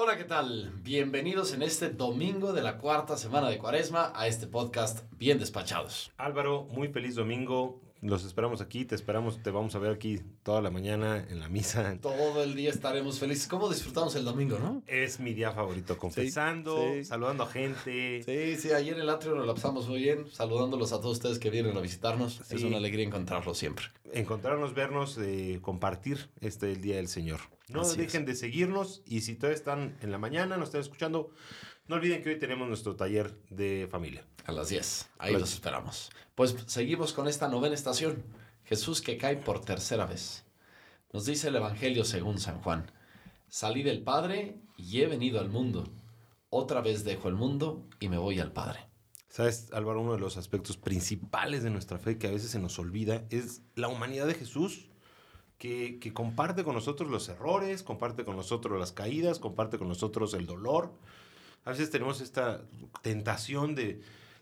Hola, ¿qué tal? Bienvenidos en este domingo de la cuarta semana de Cuaresma a este podcast Bien Despachados. Álvaro, muy feliz domingo. Los esperamos aquí, te esperamos, te vamos a ver aquí toda la mañana en la misa. Todo el día estaremos felices. ¿Cómo disfrutamos el domingo, no? Es mi día favorito, confesando, sí. saludando a gente. Sí, sí, ayer en el atrio nos la pasamos muy bien, saludándolos a todos ustedes que vienen a visitarnos. Sí. Es una alegría encontrarlos siempre. Encontrarnos, vernos, eh, compartir este el Día del Señor. No Así dejen de seguirnos y si todavía están en la mañana, nos están escuchando, no olviden que hoy tenemos nuestro taller de familia. A las 10. Ahí los 10. esperamos. Pues seguimos con esta novena estación. Jesús que cae por tercera vez. Nos dice el Evangelio según San Juan. Salí del Padre y he venido al mundo. Otra vez dejo el mundo y me voy al Padre. Sabes, Álvaro, uno de los aspectos principales de nuestra fe que a veces se nos olvida es la humanidad de Jesús, que, que comparte con nosotros los errores, comparte con nosotros las caídas, comparte con nosotros el dolor. A veces tenemos esta tentación de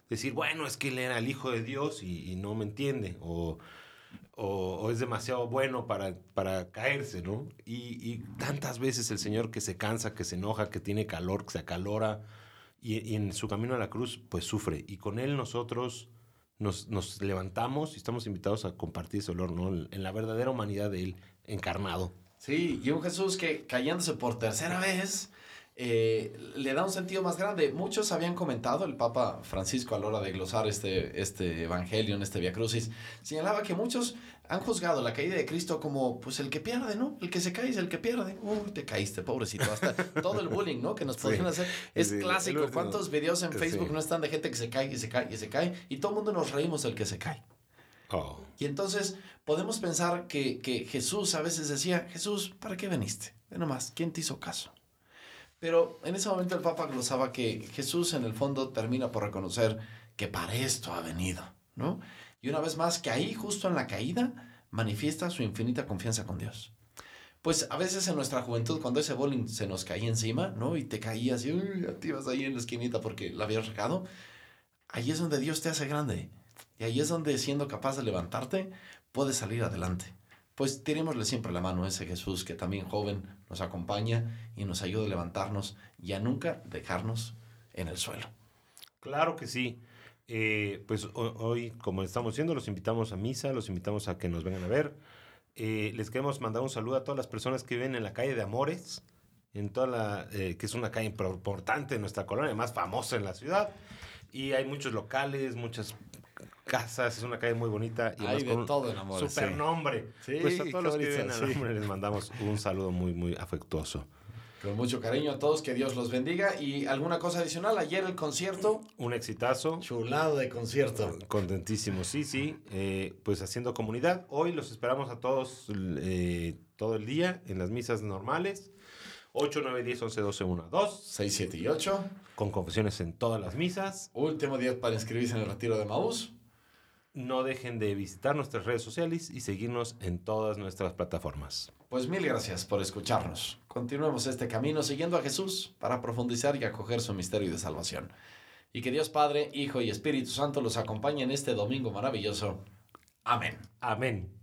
decir, bueno, es que él era el Hijo de Dios y, y no me entiende, o, o- o es demasiado bueno para, para caerse, ¿no? Y, y tantas veces el Señor que se cansa, que se enoja, que tiene calor, que se acalora, y, y en su camino a la cruz, pues sufre. Y con Él nosotros nos, nos levantamos y estamos invitados a compartir ese dolor, ¿no? En la verdadera humanidad de Él encarnado. Sí, y un Jesús que cayéndose por tercera vez eh, le da un sentido más grande. Muchos habían comentado, el Papa Francisco a la hora de glosar este, este Evangelio en este Via Crucis, señalaba que muchos han juzgado la caída de Cristo como pues el que pierde, ¿no? El que se cae es el que pierde. Uy, te caíste, pobrecito. Hasta todo el bullying, ¿no? Que nos podían hacer. Es Sí, clásico. ¿Cuántos videos en Sí. Facebook no están de gente que se cae y se cae y se cae? Y todo el mundo nos reímos del que se cae. Oh. Y entonces podemos pensar que, que Jesús a veces decía, Jesús, ¿para qué veniste? Ve nomás, ¿quién te hizo caso? Pero en ese momento el Papa glosaba que Jesús en el fondo termina por reconocer que para esto ha venido, ¿no? Y una vez más, que ahí justo en la caída manifiesta su infinita confianza con Dios. Pues a veces en nuestra juventud, cuando ese bowling se nos caía encima, ¿no? Y te caías y uy, te ibas ahí en la esquinita porque la habías regado, ahí es donde Dios te hace grande. Y ahí es donde siendo capaz de levantarte, puedes salir adelante. Pues tirémosle siempre la mano a ese Jesús que también joven nos acompaña y nos ayuda a levantarnos y a nunca dejarnos en el suelo. Claro que sí. Eh, pues ho- hoy, como estamos diciendo, los invitamos a misa, los invitamos a que nos vengan a ver. Eh, les queremos mandar un saludo a todas las personas que viven en la calle de Amores, en toda la, eh, que es una calle impor- importante de nuestra colonia, más famosa en la ciudad. Y hay muchos locales, muchas casas, es una calle muy bonita. Y Hay de con un todo en Amores, Super nombre. Sí, pues a todos los que viven sí. les mandamos un saludo muy, muy afectuoso. Con mucho cariño a todos, que Dios los bendiga. Y alguna cosa adicional, ayer el concierto, Un exitazo. chulado de concierto. Contentísimo, sí, sí. Eh, pues haciendo comunidad. Hoy los esperamos a todos eh, todo el día en las misas normales. 8, 9, 10, 11, 12, 1, 2. 6, 7 y 8. Con confesiones en todas las misas. Último día para inscribirse en el retiro de Maús. No dejen de visitar nuestras redes sociales y seguirnos en todas nuestras plataformas. Pues mil gracias por escucharnos. Continuemos este camino siguiendo a Jesús para profundizar y acoger su misterio de salvación. Y que Dios Padre, Hijo y Espíritu Santo los acompañe en este domingo maravilloso. Amén. Amén.